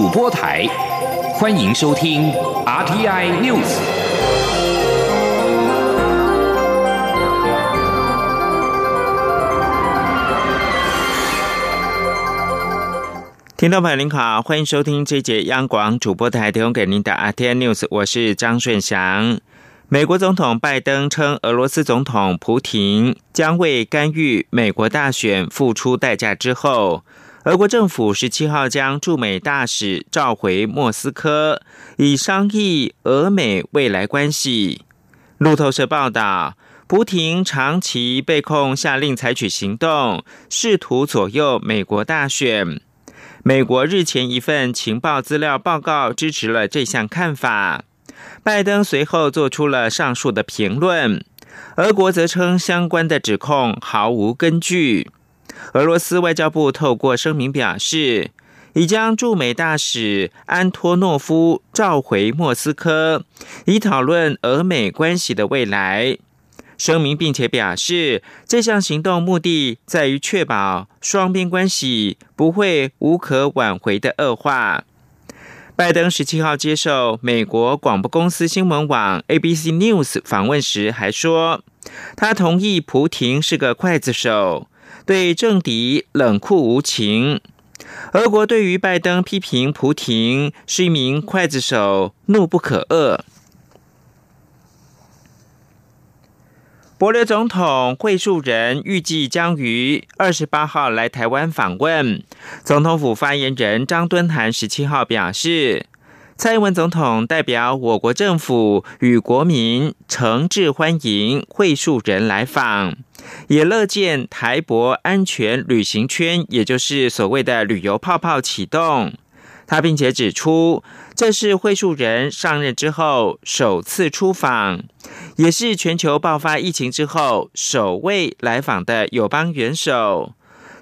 主播台，欢迎收听 RTI News。听众朋友您好，欢迎收听这节央广主播台提供给您的 RTI News，我是张顺祥。美国总统拜登称，俄罗斯总统普廷将为干预美国大选付出代价之后。俄国政府十七号将驻美大使召回莫斯科，以商议俄美未来关系。路透社报道，普廷长期被控下令采取行动，试图左右美国大选。美国日前一份情报资料报告支持了这项看法。拜登随后做出了上述的评论，俄国则称相关的指控毫无根据。俄罗斯外交部透过声明表示，已将驻美大使安托诺夫召回莫斯科，以讨论俄美关系的未来。声明并且表示，这项行动目的在于确保双边关系不会无可挽回的恶化。拜登十七号接受美国广播公司新闻网 ABC News 访问时还说，他同意普廷是个刽子手。对政敌冷酷无情，俄国对于拜登批评普廷是一名刽子手，怒不可遏。博留总统惠树人预计将于二十八号来台湾访问。总统府发言人张敦涵十七号表示。蔡英文总统代表我国政府与国民诚挚欢迎会树人来访，也乐见台博安全旅行圈，也就是所谓的旅游泡泡启动。他并且指出，这是会树人上任之后首次出访，也是全球爆发疫情之后首位来访的友邦元首，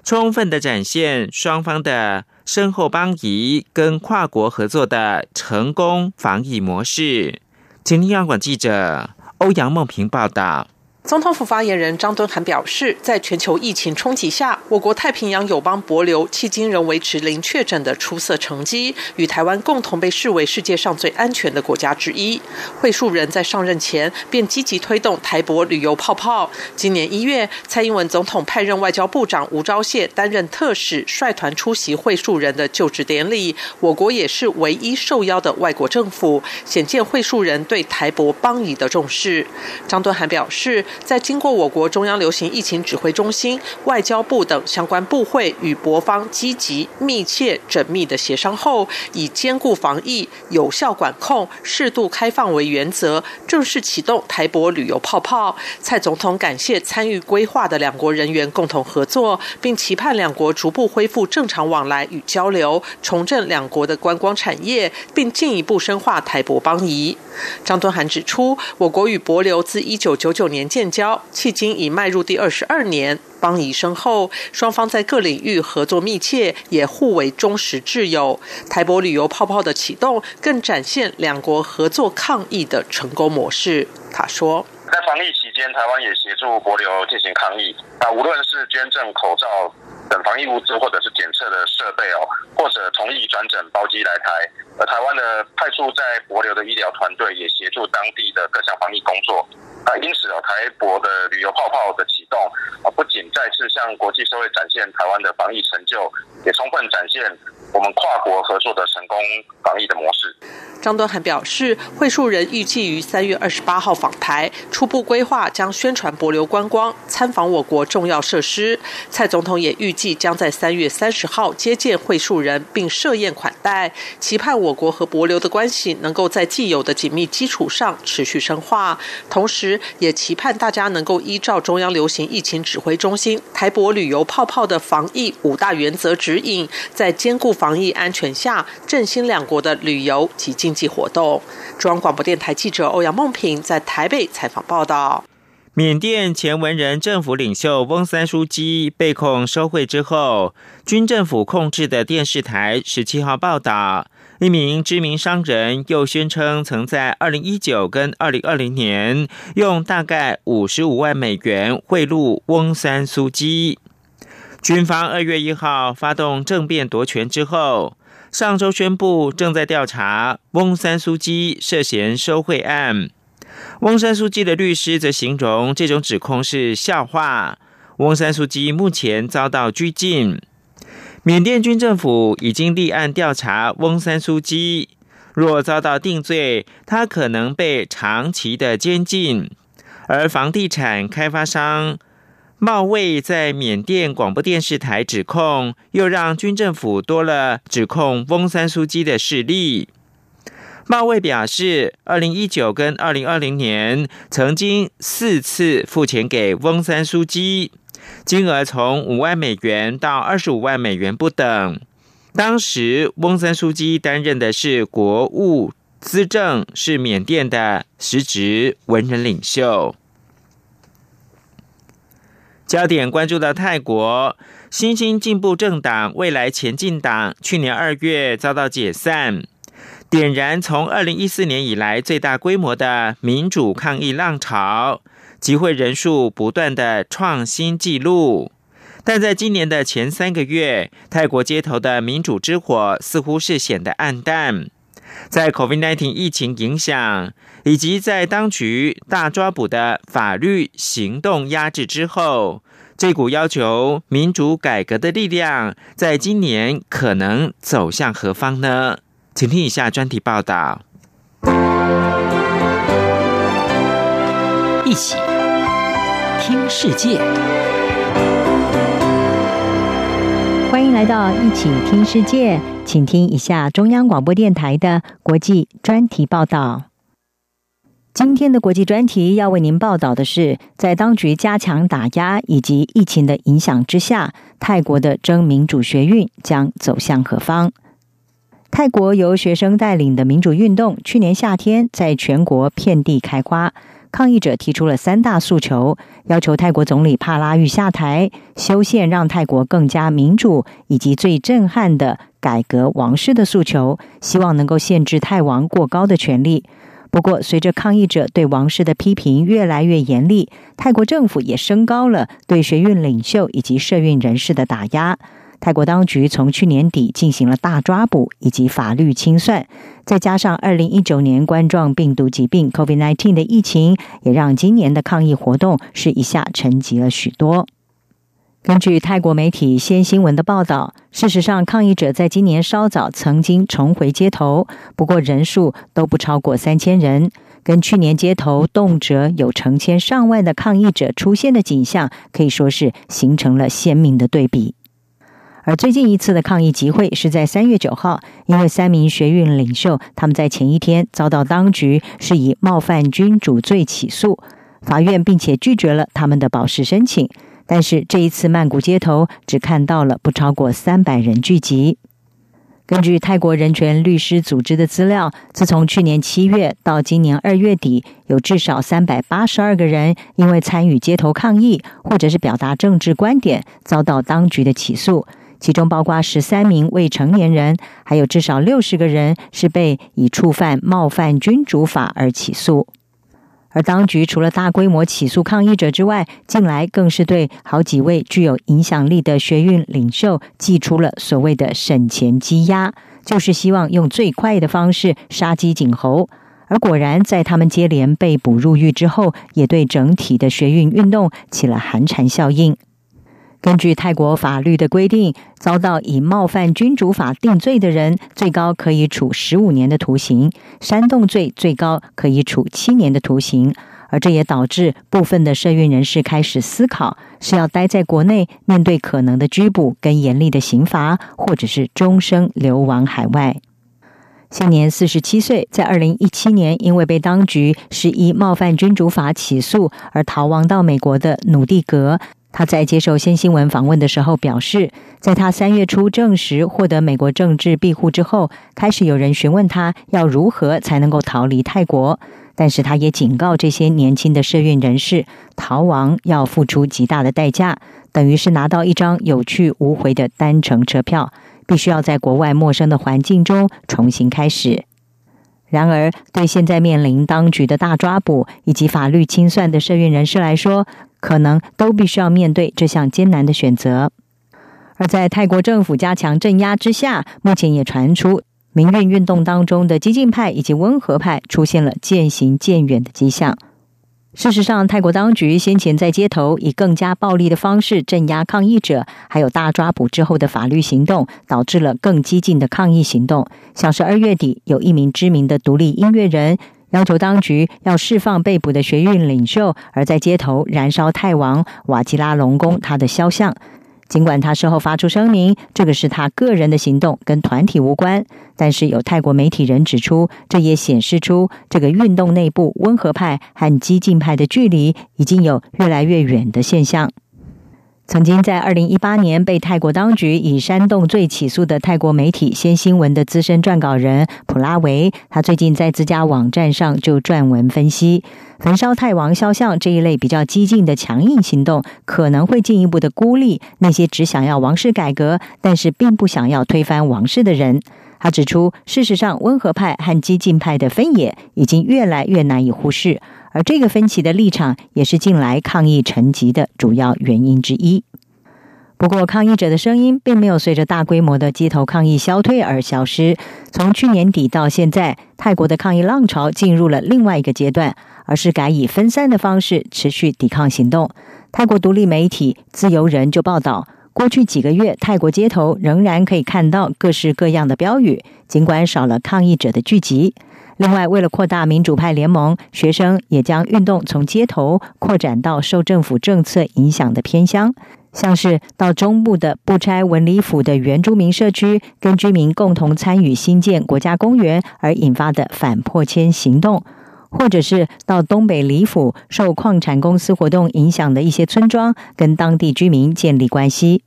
充分的展现双方的。深厚邦谊跟跨国合作的成功防疫模式。请听央广记者欧阳梦平报道。总统府发言人张敦涵表示，在全球疫情冲击下，我国太平洋友邦博流迄今仍维持零确诊的出色成绩，与台湾共同被视为世界上最安全的国家之一。会树人在上任前便积极推动台博旅游泡泡。今年一月，蔡英文总统派任外交部长吴钊燮担任特使，率团出席会树人的就职典礼。我国也是唯一受邀的外国政府，显见会树人对台博邦谊的重视。张敦涵表示。在经过我国中央流行疫情指挥中心、外交部等相关部会与博方积极、密切、缜密的协商后，以兼顾防疫、有效管控、适度开放为原则，正式启动台博旅游泡泡。蔡总统感谢参与规划的两国人员共同合作，并期盼两国逐步恢复正常往来与交流，重振两国的观光产业，并进一步深化台博邦谊。张敦涵指出，我国与博流自一九九九年建建交，迄今已迈入第二十二年，邦谊深厚，双方在各领域合作密切，也互为忠实挚友。台博旅游泡泡的启动，更展现两国合作抗疫的成功模式。他说，在防疫期间，台湾也协助国流进行抗疫，啊，无论是捐赠口罩。等防疫物资或者是检测的设备哦，或者同意转诊包机来台，而台湾的派驻在博流的医疗团队也协助当地的各项防疫工作。啊，因此哦，台博的旅游泡泡的启动啊，不仅再次向国际社会展现台湾的防疫成就，也充分展现我们跨国合作的成功防疫的模式。张敦涵表示，会述人预计于三月二十八号访台，初步规划将宣传博流观光，参访我国重要设施。蔡总统也预计将在三月三十号接见会述人，并设宴款待，期盼我我国和博流的关系能够在既有的紧密基础上持续深化。同时，也期盼大家能够依照中央流行疫情指挥中心台博旅游泡泡的防疫五大原则指引，在兼顾防疫安全下，振兴两国的旅游及经。济活动。中央广播电台记者欧阳梦平在台北采访报道。缅甸前文人政府领袖翁三书记被控收贿之后，军政府控制的电视台十七号报道，一名知名商人又宣称曾在二零一九跟二零二零年用大概五十五万美元贿赂翁三书记。军方二月一号发动政变夺权之后。上周宣布正在调查翁三苏基涉嫌收贿案。翁山苏基的律师则形容这种指控是笑话。翁山苏基目前遭到拘禁。缅甸军政府已经立案调查翁山苏基，若遭到定罪，他可能被长期的监禁。而房地产开发商茂卫在缅甸广播电视台指控，又让军政府多了指控翁山苏基的势力。茂卫表示，二零一九跟二零二零年曾经四次付钱给翁三书记，金额从五万美元到二十五万美元不等。当时翁三书记担任的是国务资政，是缅甸的实职文人领袖。焦点关注到泰国新兴进步政党未来前进党，去年二月遭到解散。点燃从二零一四年以来最大规模的民主抗议浪潮，集会人数不断的创新纪录。但在今年的前三个月，泰国街头的民主之火似乎是显得暗淡。在 COVID-19 疫情影响，以及在当局大抓捕的法律行动压制之后，这股要求民主改革的力量，在今年可能走向何方呢？请听以下专题报道。一起听世界，欢迎来到一起听世界，请听一下中央广播电台的国际专题报道。今天的国际专题要为您报道的是，在当局加强打压以及疫情的影响之下，泰国的争民主学运将走向何方？泰国由学生带领的民主运动，去年夏天在全国遍地开花。抗议者提出了三大诉求：要求泰国总理帕拉育下台、修宪让泰国更加民主，以及最震撼的改革王室的诉求，希望能够限制泰王过高的权力。不过，随着抗议者对王室的批评越来越严厉，泰国政府也升高了对学运领袖以及社运人士的打压。泰国当局从去年底进行了大抓捕以及法律清算，再加上二零一九年冠状病毒疾病 （COVID-19） 的疫情，也让今年的抗议活动是一下沉寂了许多。根据泰国媒体《先新闻》的报道，事实上，抗议者在今年稍早曾经重回街头，不过人数都不超过三千人，跟去年街头动辄有成千上万的抗议者出现的景象，可以说是形成了鲜明的对比。而最近一次的抗议集会是在三月九号，因为三名学运领袖他们在前一天遭到当局是以冒犯君主罪起诉，法院并且拒绝了他们的保释申请。但是这一次曼谷街头只看到了不超过三百人聚集。根据泰国人权律师组织的资料，自从去年七月到今年二月底，有至少三百八十二个人因为参与街头抗议或者是表达政治观点，遭到当局的起诉。其中包括十三名未成年人，还有至少六十个人是被以触犯冒犯君主法而起诉。而当局除了大规模起诉抗议者之外，近来更是对好几位具有影响力的学运领袖寄出了所谓的省钱积压，就是希望用最快的方式杀鸡儆猴。而果然，在他们接连被捕入狱之后，也对整体的学运运动起了寒蝉效应。根据泰国法律的规定，遭到以冒犯君主法定罪的人，最高可以处十五年的徒刑；煽动罪最高可以处七年的徒刑。而这也导致部分的社运人士开始思考：是要待在国内面对可能的拘捕跟严厉的刑罚，或者是终生流亡海外。现年四十七岁，在二零一七年因为被当局是以冒犯君主法起诉而逃亡到美国的努蒂格。他在接受先新闻访问的时候表示，在他三月初证实获得美国政治庇护之后，开始有人询问他要如何才能够逃离泰国。但是他也警告这些年轻的社运人士，逃亡要付出极大的代价，等于是拿到一张有去无回的单程车票，必须要在国外陌生的环境中重新开始。然而，对现在面临当局的大抓捕以及法律清算的社运人士来说，可能都必须要面对这项艰难的选择。而在泰国政府加强镇压之下，目前也传出民运运动当中的激进派以及温和派出现了渐行渐远的迹象。事实上，泰国当局先前在街头以更加暴力的方式镇压抗议者，还有大抓捕之后的法律行动，导致了更激进的抗议行动。像是二月底，有一名知名的独立音乐人要求当局要释放被捕的学运领袖，而在街头燃烧泰王瓦吉拉隆功他的肖像。尽管他事后发出声明，这个是他个人的行动，跟团体无关，但是有泰国媒体人指出，这也显示出这个运动内部温和派和激进派的距离已经有越来越远的现象。曾经在二零一八年被泰国当局以煽动罪起诉的泰国媒体《先新闻》的资深撰稿人普拉维，他最近在自家网站上就撰文分析，焚烧泰王肖像这一类比较激进的强硬行动，可能会进一步的孤立那些只想要王室改革，但是并不想要推翻王室的人。他指出，事实上，温和派和激进派的分野已经越来越难以忽视。而这个分歧的立场，也是近来抗议成疾的主要原因之一。不过，抗议者的声音并没有随着大规模的街头抗议消退而消失。从去年底到现在，泰国的抗议浪潮进入了另外一个阶段，而是改以分散的方式持续抵抗行动。泰国独立媒体《自由人》就报道，过去几个月，泰国街头仍然可以看到各式各样的标语，尽管少了抗议者的聚集。另外，为了扩大民主派联盟，学生也将运动从街头扩展到受政府政策影响的偏乡，像是到中部的不拆文理府的原住民社区，跟居民共同参与新建国家公园而引发的反破迁行动，或者是到东北里府受矿产公司活动影响的一些村庄，跟当地居民建立关系。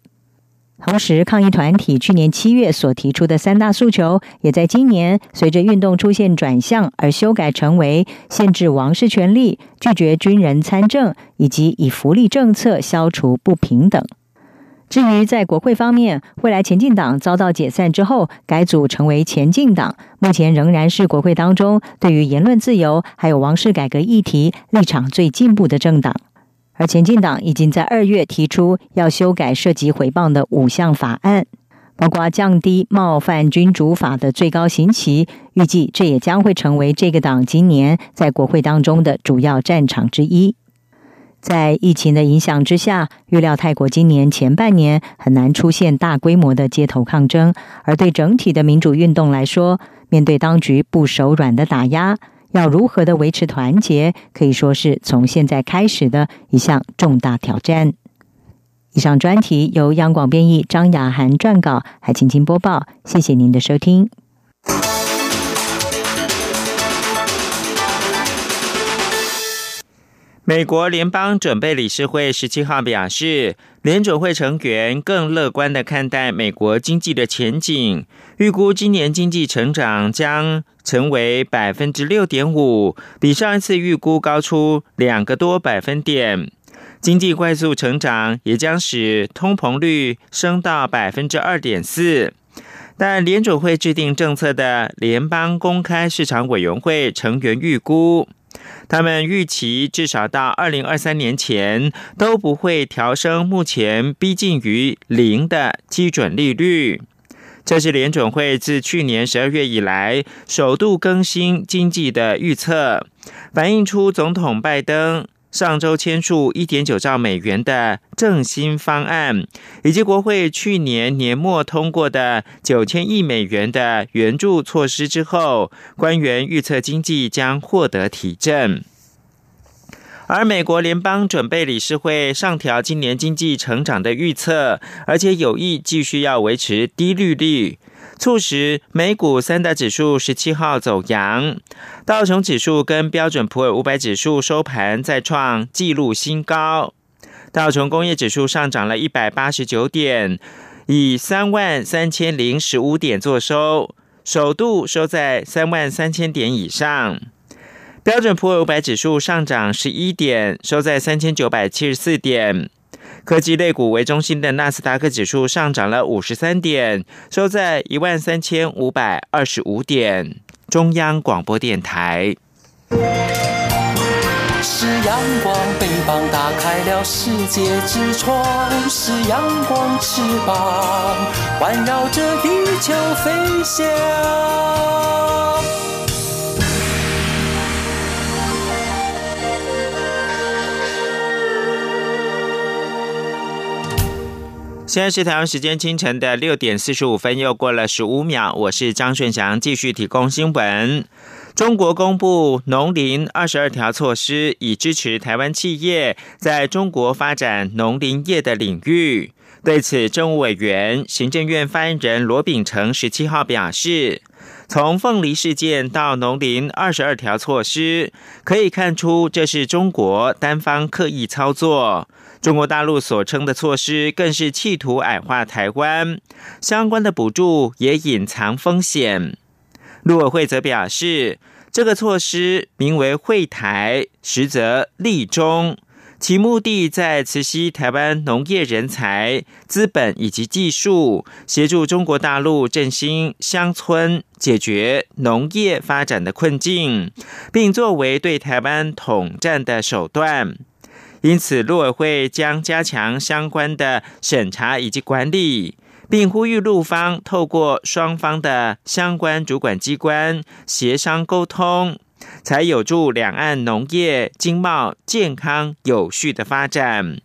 同时，抗议团体去年七月所提出的三大诉求，也在今年随着运动出现转向而修改成为限制王室权力、拒绝军人参政，以及以福利政策消除不平等。至于在国会方面，未来前进党遭到解散之后改组成为前进党，目前仍然是国会当中对于言论自由还有王室改革议题立场最进步的政党。而前进党已经在二月提出要修改涉及回谤的五项法案，包括降低冒犯君主法的最高刑期。预计这也将会成为这个党今年在国会当中的主要战场之一。在疫情的影响之下，预料泰国今年前半年很难出现大规模的街头抗争。而对整体的民主运动来说，面对当局不手软的打压。要如何的维持团结，可以说是从现在开始的一项重大挑战。以上专题由央广编译，张雅涵撰稿，海青青播报。谢谢您的收听。美国联邦准备理事会十七号表示，联准会成员更乐观的看待美国经济的前景，预估今年经济成长将成为百分之六点五，比上一次预估高出两个多百分点。经济快速成长也将使通膨率升到百分之二点四。但联准会制定政策的联邦公开市场委员会成员预估。他们预期至少到二零二三年前都不会调升目前逼近于零的基准利率。这是联准会自去年十二月以来首度更新经济的预测，反映出总统拜登。上周签署一点九兆美元的振兴方案，以及国会去年年末通过的九千亿美元的援助措施之后，官员预测经济将获得提振。而美国联邦准备理事会上调今年经济成长的预测，而且有意继续要维持低利率。促使美股三大指数十七号走阳，道琼指数跟标准普尔五百指数收盘再创纪录新高。道琼工业指数上涨了一百八十九点，以三万三千零十五点作收，首度收在三万三千点以上。标准普尔五百指数上涨十一点，收在三千九百七十四点。科技类股为中心的纳斯达克指数上涨了五十三点，收在一万三千五百二十五点。中央广播电台。是阳光，翅膀打开了世界之窗，是阳光翅膀环绕着地球飞翔。现在是台湾时间清晨的六点四十五分，又过了十五秒。我是张顺祥，继续提供新闻。中国公布农林二十二条措施，以支持台湾企业在中国发展农林业的领域。对此，政务委员、行政院发言人罗秉成十七号表示，从凤梨事件到农林二十二条措施，可以看出这是中国单方刻意操作。中国大陆所称的措施，更是企图矮化台湾。相关的补助也隐藏风险。陆委会则表示，这个措施名为“惠台”，实则利中，其目的在慈溪台湾农业人才、资本以及技术，协助中国大陆振兴乡村，解决农业发展的困境，并作为对台湾统战的手段。因此，陆委会将加强相关的审查以及管理，并呼吁陆方透过双方的相关主管机关协商沟通，才有助两岸农业经贸健康有序的发展。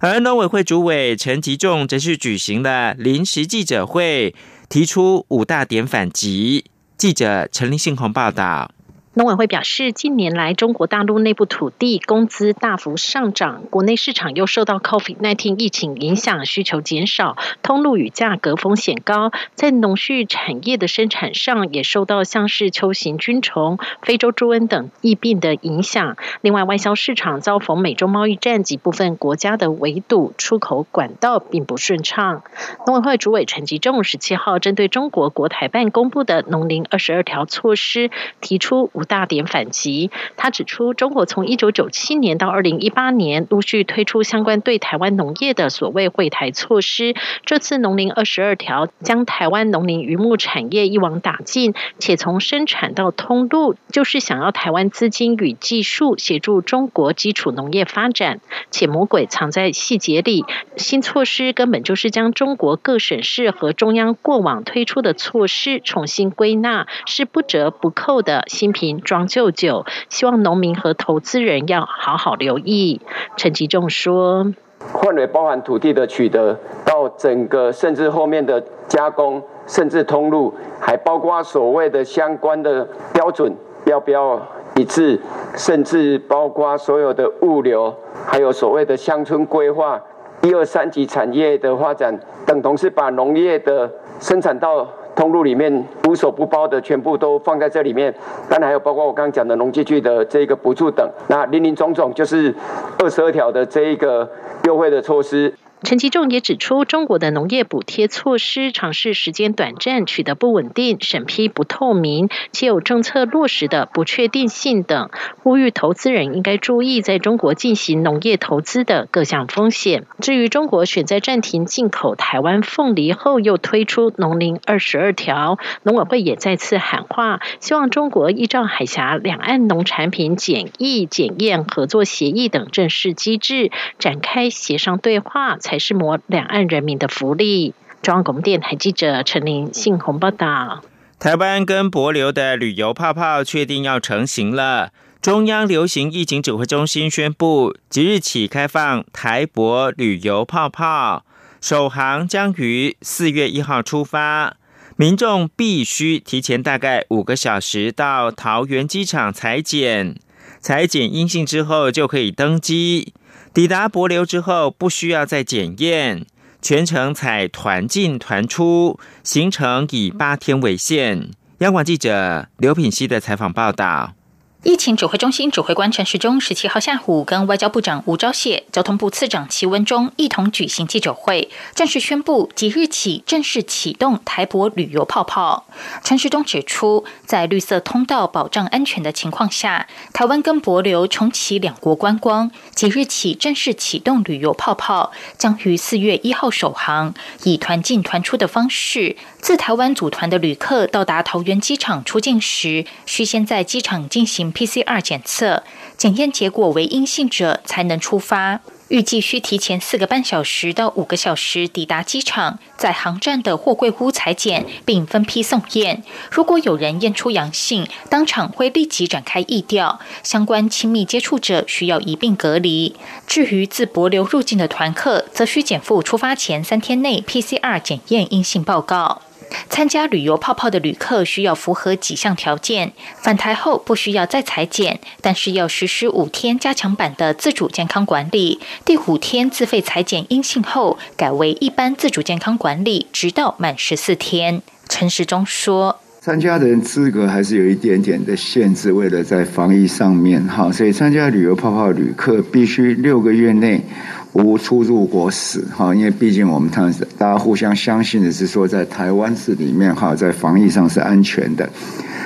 而农委会主委陈吉仲则是举行了临时记者会，提出五大点反击。记者陈林信宏报道。农委会表示，近年来中国大陆内部土地工资大幅上涨，国内市场又受到 COVID-19 疫情影响，需求减少，通路与价格风险高，在农畜产业的生产上也受到像是秋行菌虫、非洲猪瘟等疫病的影响。另外，外销市场遭逢美中贸易战及部分国家的围堵，出口管道并不顺畅。农委会主委陈吉仲十七号针对中国国台办公布的农林二十二条措施，提出大点反击，他指出，中国从一九九七年到二零一八年陆续推出相关对台湾农业的所谓惠台措施。这次农林二十二条将台湾农林渔牧产业一网打尽，且从生产到通路，就是想要台湾资金与技术协助中国基础农业发展。且魔鬼藏在细节里，新措施根本就是将中国各省市和中央过往推出的措施重新归纳，是不折不扣的新品品。装旧酒，希望农民和投资人要好好留意。陈吉仲说：“范围包含土地的取得，到整个甚至后面的加工，甚至通路，还包括所谓的相关的标准要不要一致，甚至包括所有的物流，还有所谓的乡村规划，一二三级产业的发展，等同是把农业的生产到。”通路里面无所不包的，全部都放在这里面。当然还有包括我刚刚讲的农机具的这个补助等，那林林总总就是二十二条的这一个优惠的措施。陈其仲也指出，中国的农业补贴措施尝试时间短暂，取得不稳定，审批不透明，且有政策落实的不确定性等，呼吁投资人应该注意在中国进行农业投资的各项风险。至于中国选在暂停进口台湾凤梨后，又推出农林二十二条，农委会也再次喊话，希望中国依照海峡两岸农产品检疫检验合作协议等正式机制，展开协商对话。是谋两岸人民的福利。中央广电台记者陈琳信鸿报道：台湾跟博流的旅游泡泡确定要成型了。中央流行疫情指挥中心宣布，即日起开放台博旅游泡泡，首航将于四月一号出发。民众必须提前大概五个小时到桃园机场裁剪，裁剪阴性之后就可以登机。抵达博流之后，不需要再检验，全程采团进团出，行程以八天为限。央广记者刘品希的采访报道。疫情指挥中心指挥官陈时中十七号下午跟外交部长吴钊燮、交通部次长齐文忠一同举行记者会，正式宣布即日起正式启动台博旅游泡泡。陈时中指出，在绿色通道保障安全的情况下，台湾跟博流重启两国观光，即日起正式启动旅游泡泡，将于四月一号首航，以团进团出的方式，自台湾组团的旅客到达桃园机场出境时，需先在机场进行。PCR 检测，检验结果为阴性者才能出发。预计需提前四个半小时到五个小时抵达机场，在航站的货柜屋裁剪，并分批送验。如果有人验出阳性，当场会立即展开疫调，相关亲密接触者需要一并隔离。至于自博流入境的团客，则需减负出发前三天内 PCR 检验阴性报告。参加旅游泡泡的旅客需要符合几项条件，返台后不需要再裁剪，但是要实施五天加强版的自主健康管理。第五天自费裁剪阴性后，改为一般自主健康管理，直到满十四天。陈时中说：“参加的人资格还是有一点点的限制，为了在防疫上面，哈，所以参加旅游泡泡旅客必须六个月内。”无出入国史，哈，因为毕竟我们看大家互相相信的是说，在台湾市里面，哈，在防疫上是安全的。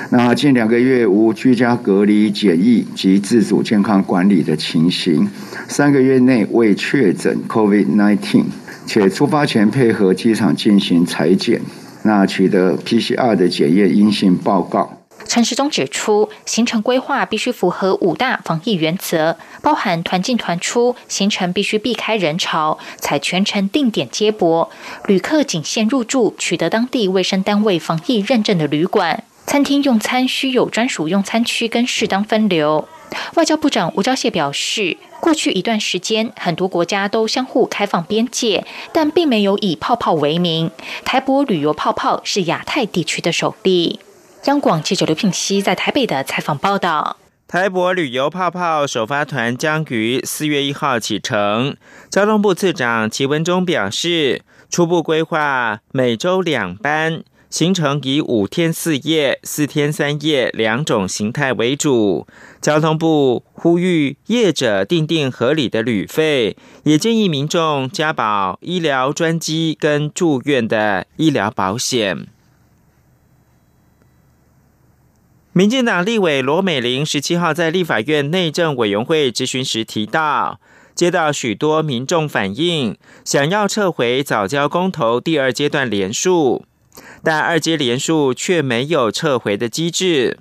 那近两个月无居家隔离检疫及自主健康管理的情形，三个月内未确诊 COVID nineteen，且出发前配合机场进行裁剪，那取得 PCR 的检验阴性报告。陈时中指出，行程规划必须符合五大防疫原则，包含团进团出，行程必须避开人潮，采全程定点接驳，旅客仅限入住取得当地卫生单位防疫认证的旅馆，餐厅用餐需有专属用餐区跟适当分流。外交部长吴钊燮表示，过去一段时间，很多国家都相互开放边界，但并没有以泡泡为名。台博旅游泡泡是亚太地区的首例。央广记者刘聘熙在台北的采访报道：台博旅游泡泡首发团将于四月一号启程。交通部次长齐文忠表示，初步规划每周两班，行程以五天四夜、四天三夜两种形态为主。交通部呼吁业者订定合理的旅费，也建议民众加保医疗专机跟住院的医疗保险。民进党立委罗美玲十七号在立法院内政委员会质询时提到，接到许多民众反映，想要撤回早交公投第二阶段连数，但二阶连数却没有撤回的机制。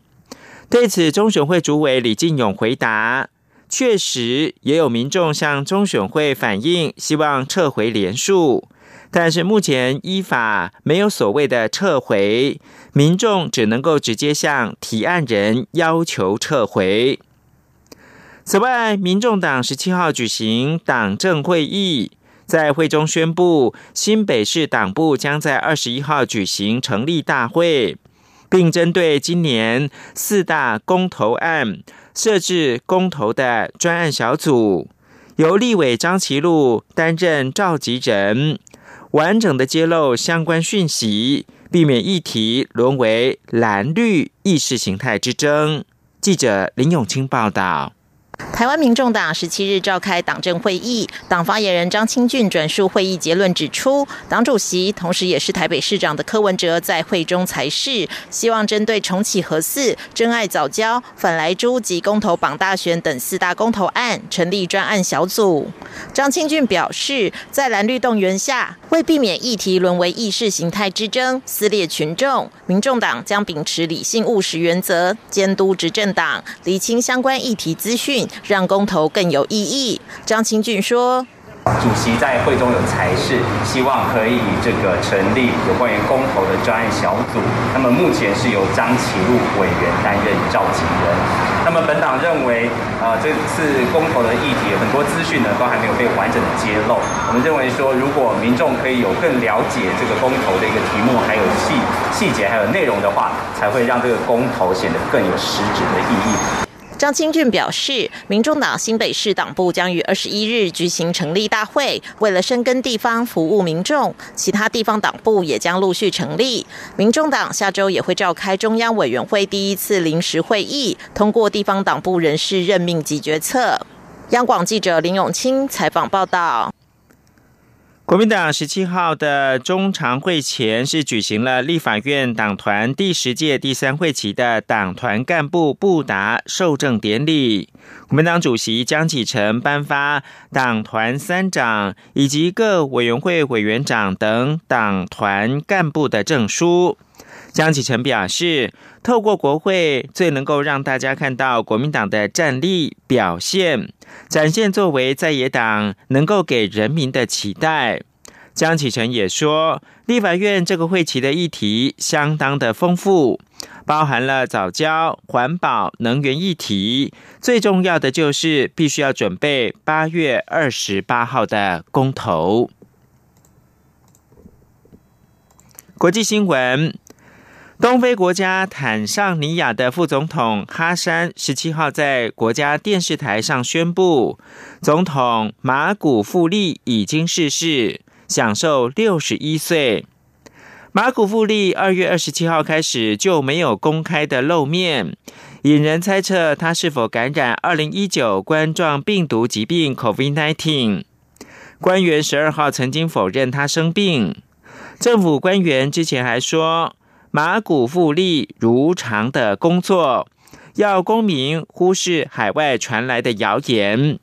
对此，中选会主委李进勇回答：确实也有民众向中选会反映，希望撤回连数。但是目前依法没有所谓的撤回，民众只能够直接向提案人要求撤回。此外，民众党十七号举行党政会议，在会中宣布，新北市党部将在二十一号举行成立大会，并针对今年四大公投案设置公投的专案小组，由立委张其禄担任召集人。完整的揭露相关讯息，避免议题沦为蓝绿意识形态之争。记者林永清报道。台湾民众党十七日召开党政会议，党发言人张清俊转述会议结论指出，党主席同时也是台北市长的柯文哲在会中才是希望针对重启核四、真爱早教、反来珠及公投绑大选等四大公投案成立专案小组。张清俊表示，在蓝绿动员下，为避免议题沦为意识形态之争，撕裂群众，民众党将秉持理性务实原则，监督执政党，厘清相关议题资讯。让公投更有意义。张清俊说：“主席在会中有才是，希望可以这个成立有关于公投的专案小组。那么目前是由张启禄委员担任召集人。那么本党认为，呃，这次公投的议题很多资讯呢都还没有被完整的揭露。我们认为说，如果民众可以有更了解这个公投的一个题目，还有细细节，还有内容的话，才会让这个公投显得更有实质的意义。”张清俊表示，民众党新北市党部将于二十一日举行成立大会，为了深耕地方、服务民众，其他地方党部也将陆续成立。民众党下周也会召开中央委员会第一次临时会议，通过地方党部人事任命及决策。央广记者林永清采访报道。国民党十七号的中常会前是举行了立法院党团第十届第三会期的党团干部布达受证典礼。国民党主席江启臣颁发党团三长以及各委员会委员长等党团干部的证书。江启臣表示，透过国会，最能够让大家看到国民党的战力表现，展现作为在野党能够给人民的期待。江启臣也说，立法院这个会期的议题相当的丰富，包含了早教、环保、能源议题，最重要的就是必须要准备八月二十八号的公投。国际新闻。东非国家坦桑尼亚的副总统哈山十七号在国家电视台上宣布，总统马古富利已经逝世，享受六十一岁。马古富利二月二十七号开始就没有公开的露面，引人猜测他是否感染二零一九冠状病毒疾病 （COVID-19）。官员十二号曾经否认他生病，政府官员之前还说。马古富利如常的工作，要公民忽视海外传来的谣言。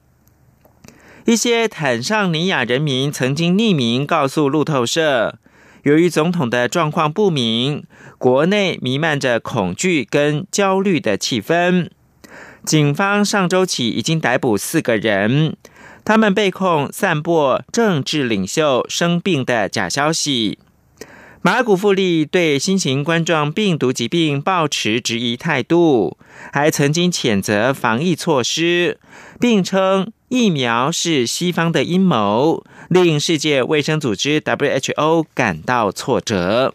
一些坦桑尼亚人民曾经匿名告诉路透社，由于总统的状况不明，国内弥漫着恐惧跟焦虑的气氛。警方上周起已经逮捕四个人，他们被控散播政治领袖生病的假消息。马古富利对新型冠状病毒疾病抱持质疑态度，还曾经谴责防疫措施，并称疫苗是西方的阴谋，令世界卫生组织 （WHO） 感到挫折。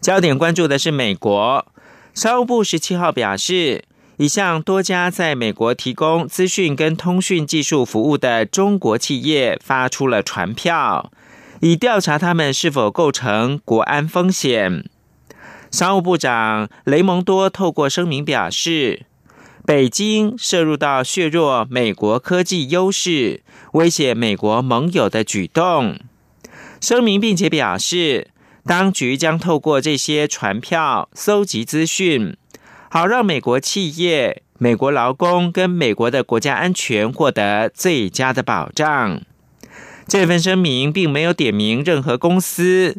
焦点关注的是美国商务部十七号表示，已向多家在美国提供资讯跟通讯技术服务的中国企业发出了传票。以调查他们是否构成国安风险。商务部长雷蒙多透过声明表示，北京涉入到削弱美国科技优势、威胁美国盟友的举动。声明并且表示，当局将透过这些传票搜集资讯，好让美国企业、美国劳工跟美国的国家安全获得最佳的保障。这份声明并没有点名任何公司，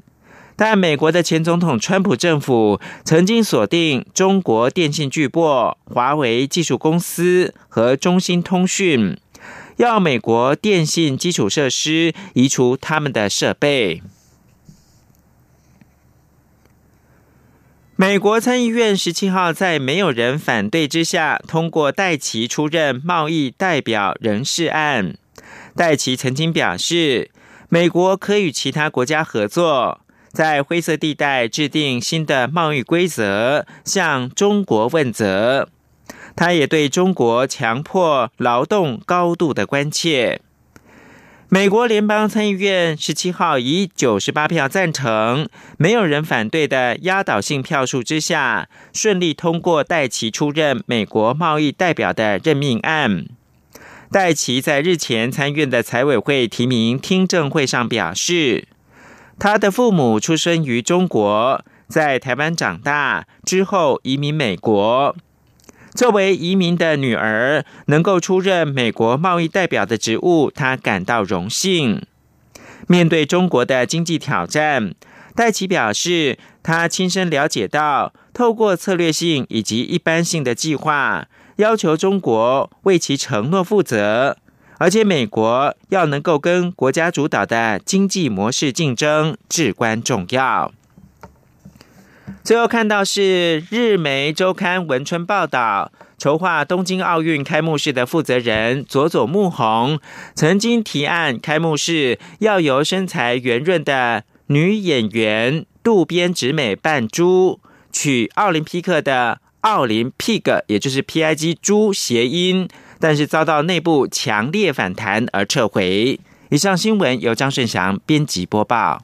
但美国的前总统川普政府曾经锁定中国电信巨擘华为技术公司和中兴通讯，要美国电信基础设施移除他们的设备。美国参议院十七号在没有人反对之下通过戴奇出任贸易代表人事案。戴奇曾经表示，美国可与其他国家合作，在灰色地带制定新的贸易规则，向中国问责。他也对中国强迫劳动高度的关切。美国联邦参议院十七号以九十八票赞成、没有人反对的压倒性票数之下，顺利通过戴奇出任美国贸易代表的任命案。戴奇在日前参院的财委会提名听证会上表示，他的父母出生于中国，在台湾长大之后移民美国。作为移民的女儿，能够出任美国贸易代表的职务，他感到荣幸。面对中国的经济挑战，戴奇表示，他亲身了解到，透过策略性以及一般性的计划。要求中国为其承诺负责，而且美国要能够跟国家主导的经济模式竞争至关重要。最后看到是日媒周刊文春报道，筹划东京奥运开幕式的负责人佐佐木宏曾经提案，开幕式要由身材圆润的女演员渡边直美扮猪，取奥林匹克的。奥林 pig，也就是 P I G 猪谐音，但是遭到内部强烈反弹而撤回。以上新闻由张顺祥编辑播报。